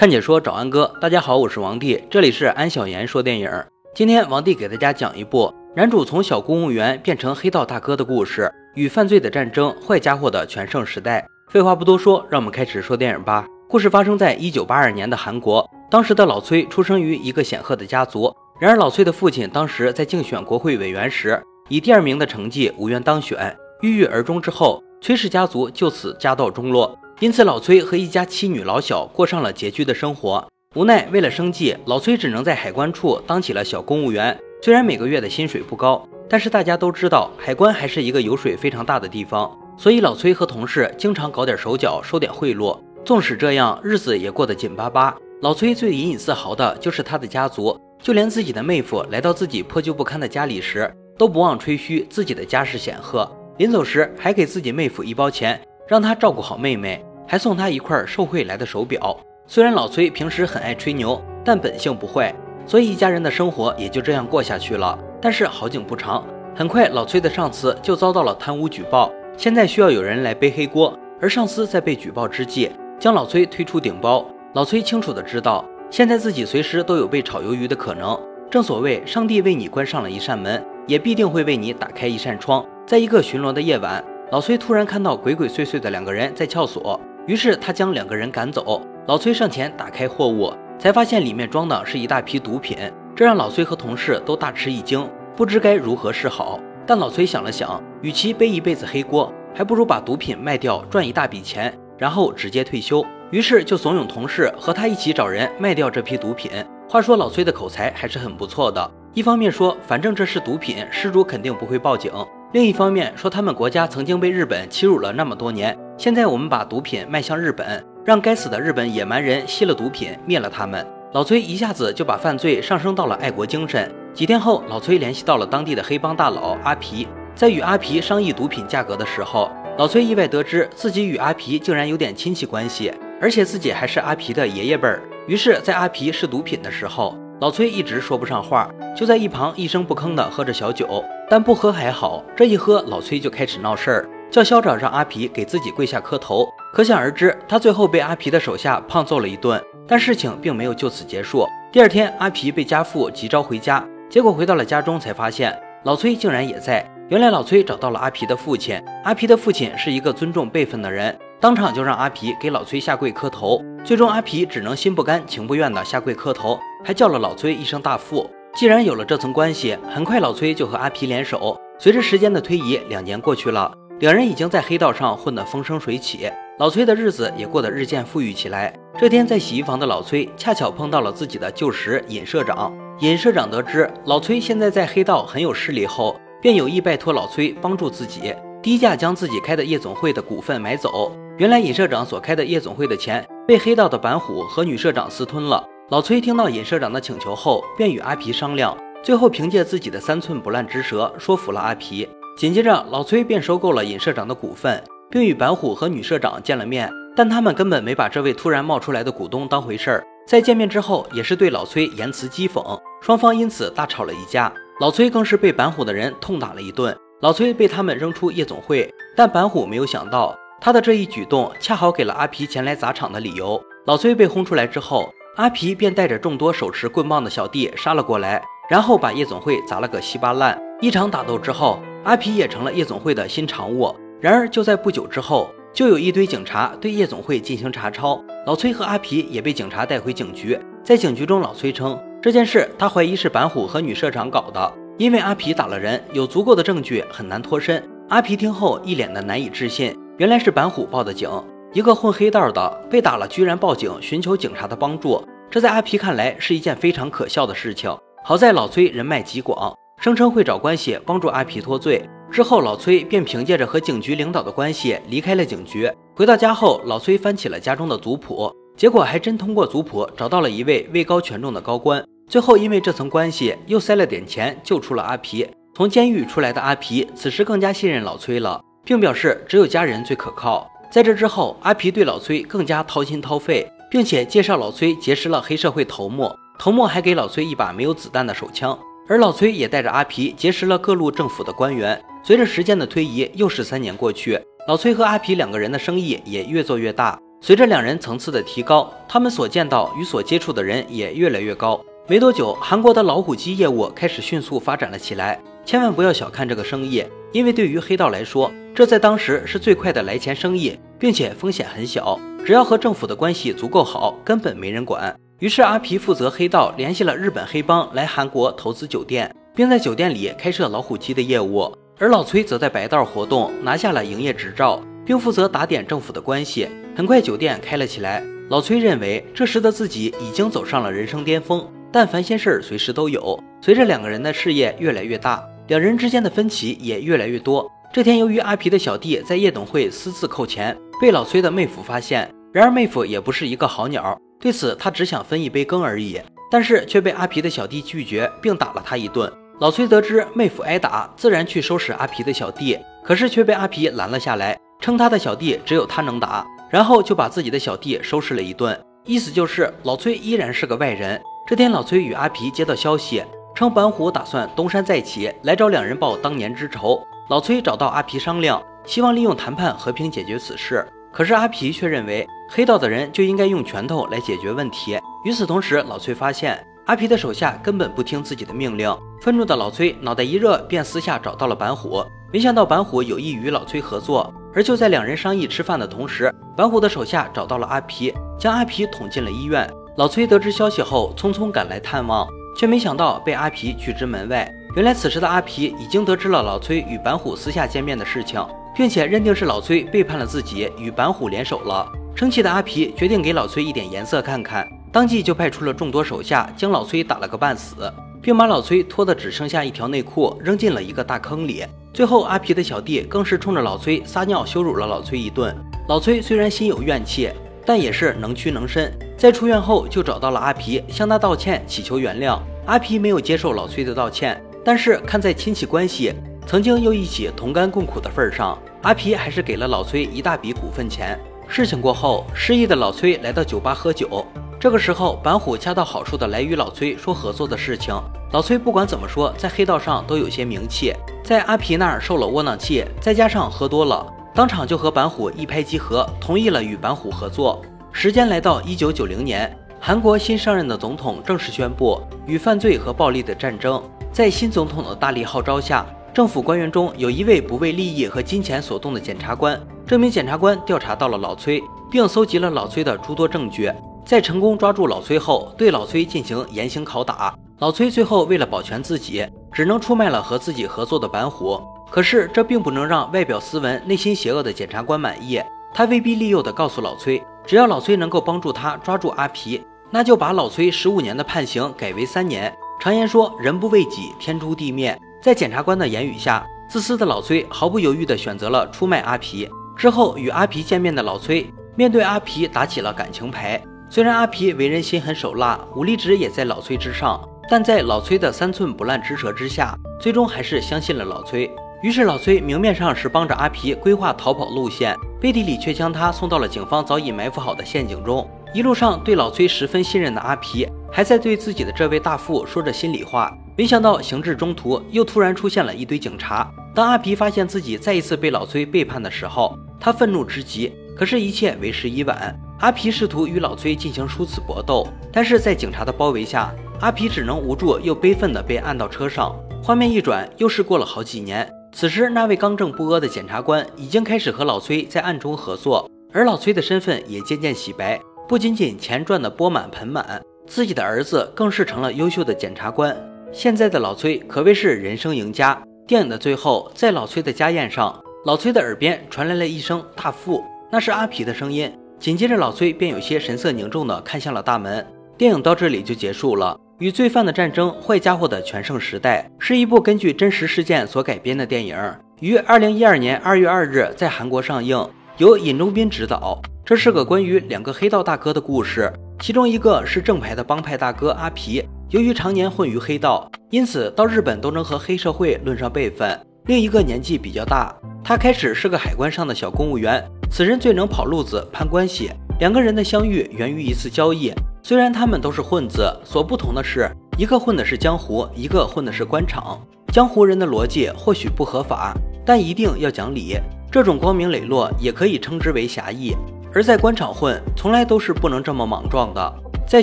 看解说找安哥，大家好，我是王帝，这里是安小言说电影。今天王帝给大家讲一部男主从小公务员变成黑道大哥的故事，与犯罪的战争，坏家伙的全盛时代。废话不多说，让我们开始说电影吧。故事发生在一九八二年的韩国，当时的老崔出生于一个显赫的家族，然而老崔的父亲当时在竞选国会委员时，以第二名的成绩无缘当选，郁郁而终之后，崔氏家族就此家道中落。因此，老崔和一家妻女老小过上了拮据的生活。无奈，为了生计，老崔只能在海关处当起了小公务员。虽然每个月的薪水不高，但是大家都知道，海关还是一个油水非常大的地方。所以，老崔和同事经常搞点手脚，收点贿赂。纵使这样，日子也过得紧巴巴。老崔最引以自豪的就是他的家族，就连自己的妹夫来到自己破旧不堪的家里时，都不忘吹嘘自己的家世显赫。临走时，还给自己妹夫一包钱，让他照顾好妹妹。还送他一块受贿来的手表。虽然老崔平时很爱吹牛，但本性不坏，所以一家人的生活也就这样过下去了。但是好景不长，很快老崔的上司就遭到了贪污举报，现在需要有人来背黑锅。而上司在被举报之际，将老崔推出顶包。老崔清楚的知道，现在自己随时都有被炒鱿鱼的可能。正所谓，上帝为你关上了一扇门，也必定会为你打开一扇窗。在一个巡逻的夜晚，老崔突然看到鬼鬼祟祟的两个人在撬锁。于是他将两个人赶走。老崔上前打开货物，才发现里面装的是一大批毒品，这让老崔和同事都大吃一惊，不知该如何是好。但老崔想了想，与其背一辈子黑锅，还不如把毒品卖掉赚一大笔钱，然后直接退休。于是就怂恿同事和他一起找人卖掉这批毒品。话说老崔的口才还是很不错的，一方面说反正这是毒品，失主肯定不会报警；另一方面说他们国家曾经被日本欺辱了那么多年。现在我们把毒品卖向日本，让该死的日本野蛮人吸了毒品，灭了他们。老崔一下子就把犯罪上升到了爱国精神。几天后，老崔联系到了当地的黑帮大佬阿皮，在与阿皮商议毒品价格的时候，老崔意外得知自己与阿皮竟然有点亲戚关系，而且自己还是阿皮的爷爷辈儿。于是，在阿皮试毒品的时候，老崔一直说不上话，就在一旁一声不吭地喝着小酒。但不喝还好，这一喝，老崔就开始闹事儿。叫校长让阿皮给自己跪下磕头，可想而知，他最后被阿皮的手下胖揍了一顿。但事情并没有就此结束。第二天，阿皮被家父急召回家，结果回到了家中，才发现老崔竟然也在。原来老崔找到了阿皮的父亲，阿皮的父亲是一个尊重辈分的人，当场就让阿皮给老崔下跪磕头。最终，阿皮只能心不甘情不愿的下跪磕头，还叫了老崔一声大父。既然有了这层关系，很快老崔就和阿皮联手。随着时间的推移，两年过去了。两人已经在黑道上混得风生水起，老崔的日子也过得日渐富裕起来。这天，在洗衣房的老崔恰巧碰到了自己的旧识尹社长。尹社长得知老崔现在在黑道很有势力后，便有意拜托老崔帮助自己，低价将自己开的夜总会的股份买走。原来尹社长所开的夜总会的钱被黑道的板虎和女社长私吞了。老崔听到尹社长的请求后，便与阿皮商量，最后凭借自己的三寸不烂之舌说服了阿皮。紧接着，老崔便收购了尹社长的股份，并与板虎和女社长见了面，但他们根本没把这位突然冒出来的股东当回事儿。在见面之后，也是对老崔言辞讥讽，双方因此大吵了一架。老崔更是被板虎的人痛打了一顿，老崔被他们扔出夜总会。但板虎没有想到，他的这一举动恰好给了阿皮前来砸场的理由。老崔被轰出来之后，阿皮便带着众多手持棍棒的小弟杀了过来，然后把夜总会砸了个稀巴烂。一场打斗之后。阿皮也成了夜总会的新常务。然而，就在不久之后，就有一堆警察对夜总会进行查抄。老崔和阿皮也被警察带回警局。在警局中，老崔称这件事他怀疑是板虎和女社长搞的，因为阿皮打了人，有足够的证据，很难脱身。阿皮听后一脸的难以置信，原来是板虎报的警。一个混黑道的被打了，居然报警寻求警察的帮助，这在阿皮看来是一件非常可笑的事情。好在老崔人脉极广。声称会找关系帮助阿皮脱罪，之后老崔便凭借着和警局领导的关系离开了警局。回到家后，老崔翻起了家中的族谱，结果还真通过族谱找到了一位位高权重的高官。最后因为这层关系，又塞了点钱救出了阿皮。从监狱出来的阿皮此时更加信任老崔了，并表示只有家人最可靠。在这之后，阿皮对老崔更加掏心掏肺，并且介绍老崔结识了黑社会头目，头目还给老崔一把没有子弹的手枪。而老崔也带着阿皮结识了各路政府的官员。随着时间的推移，又是三年过去，老崔和阿皮两个人的生意也越做越大。随着两人层次的提高，他们所见到与所接触的人也越来越高。没多久，韩国的老虎机业务开始迅速发展了起来。千万不要小看这个生意，因为对于黑道来说，这在当时是最快的来钱生意，并且风险很小。只要和政府的关系足够好，根本没人管。于是阿皮负责黑道联系了日本黑帮来韩国投资酒店，并在酒店里开设老虎机的业务。而老崔则在白道活动，拿下了营业执照，并负责打点政府的关系。很快，酒店开了起来。老崔认为，这时的自己已经走上了人生巅峰。但烦心事儿随时都有。随着两个人的事业越来越大，两人之间的分歧也越来越多。这天，由于阿皮的小弟在夜总会私自扣钱，被老崔的妹夫发现。然而妹夫也不是一个好鸟，对此他只想分一杯羹而已。但是却被阿皮的小弟拒绝，并打了他一顿。老崔得知妹夫挨打，自然去收拾阿皮的小弟，可是却被阿皮拦了下来，称他的小弟只有他能打，然后就把自己的小弟收拾了一顿，意思就是老崔依然是个外人。这天，老崔与阿皮接到消息，称板虎打算东山再起，来找两人报当年之仇。老崔找到阿皮商量，希望利用谈判和平解决此事。可是阿皮却认为，黑道的人就应该用拳头来解决问题。与此同时，老崔发现阿皮的手下根本不听自己的命令，愤怒的老崔脑袋一热，便私下找到了板虎。没想到板虎有意与老崔合作，而就在两人商议吃饭的同时，板虎的手下找到了阿皮，将阿皮捅进了医院。老崔得知消息后，匆匆赶来探望，却没想到被阿皮拒之门外。原来此时的阿皮已经得知了老崔与板虎私下见面的事情，并且认定是老崔背叛了自己，与板虎联手了。生气的阿皮决定给老崔一点颜色看看，当即就派出了众多手下，将老崔打了个半死，并把老崔拖得只剩下一条内裤，扔进了一个大坑里。最后，阿皮的小弟更是冲着老崔撒尿，羞辱了老崔一顿。老崔虽然心有怨气，但也是能屈能伸。在出院后，就找到了阿皮，向他道歉，祈求原谅。阿皮没有接受老崔的道歉，但是看在亲戚关系、曾经又一起同甘共苦的份上，阿皮还是给了老崔一大笔股份钱。事情过后，失忆的老崔来到酒吧喝酒，这个时候板虎恰到好处的来与老崔说合作的事情。老崔不管怎么说，在黑道上都有些名气，在阿皮那儿受了窝囊气，再加上喝多了，当场就和板虎一拍即合，同意了与板虎合作。时间来到一九九零年，韩国新上任的总统正式宣布与犯罪和暴力的战争。在新总统的大力号召下，政府官员中有一位不为利益和金钱所动的检察官。这名检察官调查到了老崔，并搜集了老崔的诸多证据。在成功抓住老崔后，对老崔进行严刑拷打。老崔最后为了保全自己，只能出卖了和自己合作的板虎。可是这并不能让外表斯文、内心邪恶的检察官满意。他威逼利诱地告诉老崔。只要老崔能够帮助他抓住阿皮，那就把老崔十五年的判刑改为三年。常言说，人不为己，天诛地灭。在检察官的言语下，自私的老崔毫不犹豫地选择了出卖阿皮。之后与阿皮见面的老崔，面对阿皮打起了感情牌。虽然阿皮为人心狠手辣，武力值也在老崔之上，但在老崔的三寸不烂之舌之下，最终还是相信了老崔。于是老崔明面上是帮着阿皮规划逃跑路线。背地里却将他送到了警方早已埋伏好的陷阱中。一路上对老崔十分信任的阿皮，还在对自己的这位大副说着心里话。没想到行至中途，又突然出现了一堆警察。当阿皮发现自己再一次被老崔背叛的时候，他愤怒之极。可是，一切为时已晚。阿皮试图与老崔进行殊死搏斗，但是在警察的包围下，阿皮只能无助又悲愤地被按到车上。画面一转，又是过了好几年。此时，那位刚正不阿的检察官已经开始和老崔在暗中合作，而老崔的身份也渐渐洗白，不仅仅钱赚得钵满盆满，自己的儿子更是成了优秀的检察官。现在的老崔可谓是人生赢家。电影的最后，在老崔的家宴上，老崔的耳边传来了一声“大富”，那是阿皮的声音。紧接着，老崔便有些神色凝重地看向了大门。电影到这里就结束了。与罪犯的战争，坏家伙的全盛时代，是一部根据真实事件所改编的电影，于二零一二年二月二日在韩国上映，由尹中斌执导。这是个关于两个黑道大哥的故事，其中一个是正牌的帮派大哥阿皮，由于常年混于黑道，因此到日本都能和黑社会论上辈分。另一个年纪比较大，他开始是个海关上的小公务员，此人最能跑路子、攀关系。两个人的相遇源于一次交易。虽然他们都是混子，所不同的是，一个混的是江湖，一个混的是官场。江湖人的逻辑或许不合法，但一定要讲理。这种光明磊落，也可以称之为侠义。而在官场混，从来都是不能这么莽撞的。在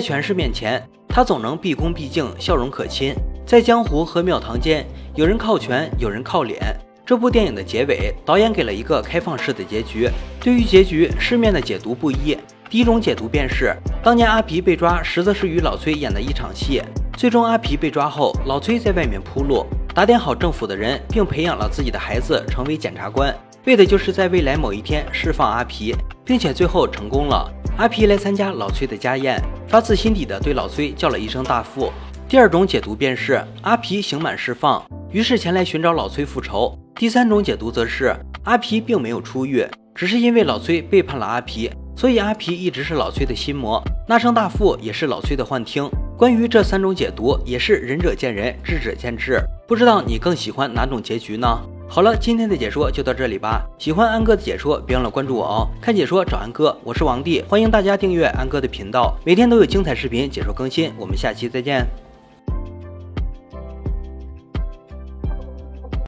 权势面前，他总能毕恭毕敬，笑容可亲。在江湖和庙堂间，有人靠权，有人靠脸。这部电影的结尾，导演给了一个开放式的结局。对于结局，市面的解读不一。第一种解读便是，当年阿皮被抓，实则是与老崔演的一场戏。最终阿皮被抓后，老崔在外面铺路，打点好政府的人，并培养了自己的孩子成为检察官，为的就是在未来某一天释放阿皮，并且最后成功了。阿皮来参加老崔的家宴，发自心底的对老崔叫了一声大富。第二种解读便是阿皮刑满释放，于是前来寻找老崔复仇。第三种解读则是阿皮并没有出狱，只是因为老崔背叛了阿皮，所以阿皮一直是老崔的心魔。那声大富也是老崔的幻听。关于这三种解读，也是仁者见仁，智者见智。不知道你更喜欢哪种结局呢？好了，今天的解说就到这里吧。喜欢安哥的解说，别忘了关注我哦。看解说找安哥，我是王帝，欢迎大家订阅安哥的频道，每天都有精彩视频解说更新。我们下期再见。